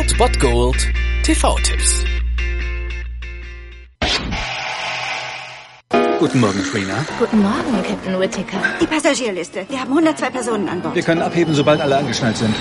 Old Bot Gold TV-Tipps. Guten Morgen, Trina. Guten Morgen, Captain Whittaker. Die Passagierliste. Wir haben 102 Personen an Bord. Wir können abheben, sobald alle angeschnallt sind.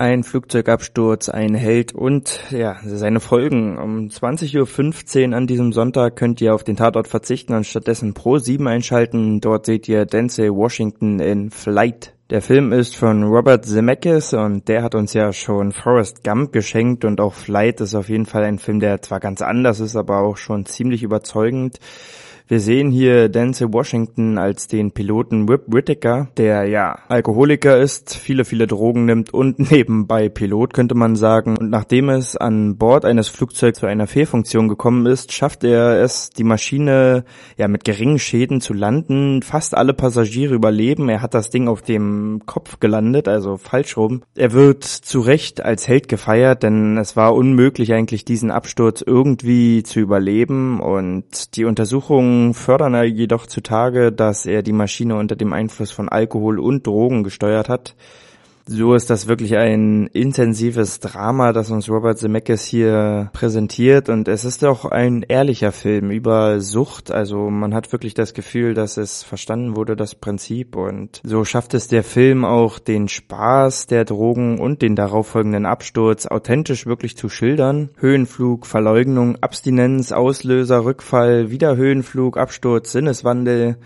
Ein Flugzeugabsturz, ein Held und ja, seine Folgen. Um 20.15 Uhr an diesem Sonntag könnt ihr auf den Tatort verzichten und stattdessen Pro 7 einschalten. Dort seht ihr Denzel Washington in Flight. Der Film ist von Robert Zemeckis und der hat uns ja schon Forrest Gump geschenkt und auch Flight ist auf jeden Fall ein Film, der zwar ganz anders ist, aber auch schon ziemlich überzeugend. Wir sehen hier Denzel Washington als den Piloten Whip Whittaker, der ja Alkoholiker ist, viele, viele Drogen nimmt und nebenbei Pilot, könnte man sagen. Und nachdem es an Bord eines Flugzeugs zu einer Fehlfunktion gekommen ist, schafft er es, die Maschine ja mit geringen Schäden zu landen. Fast alle Passagiere überleben. Er hat das Ding auf dem Kopf gelandet, also falsch rum. Er wird zu Recht als Held gefeiert, denn es war unmöglich eigentlich diesen Absturz irgendwie zu überleben und die Untersuchungen fördern er jedoch zutage, dass er die Maschine unter dem Einfluss von Alkohol und Drogen gesteuert hat. So ist das wirklich ein intensives Drama, das uns Robert Zemeckis hier präsentiert und es ist auch ein ehrlicher Film über Sucht. Also man hat wirklich das Gefühl, dass es verstanden wurde, das Prinzip und so schafft es der Film auch den Spaß der Drogen und den darauffolgenden Absturz authentisch wirklich zu schildern. Höhenflug, Verleugnung, Abstinenz, Auslöser, Rückfall, wieder Höhenflug, Absturz, Sinneswandel.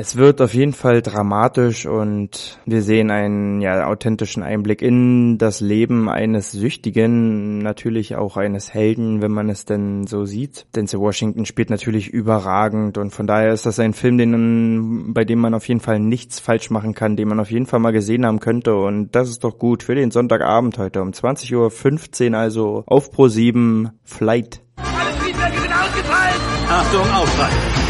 Es wird auf jeden Fall dramatisch und wir sehen einen ja, authentischen Einblick in das Leben eines Süchtigen, natürlich auch eines Helden, wenn man es denn so sieht. Denzel Washington spielt natürlich überragend und von daher ist das ein Film, den, bei dem man auf jeden Fall nichts falsch machen kann, den man auf jeden Fall mal gesehen haben könnte und das ist doch gut für den Sonntagabend heute um 20.15 Uhr, also auf Pro 7 Flight. Alle Triebwerke sind ausgefallen! Achtung, Aufprall!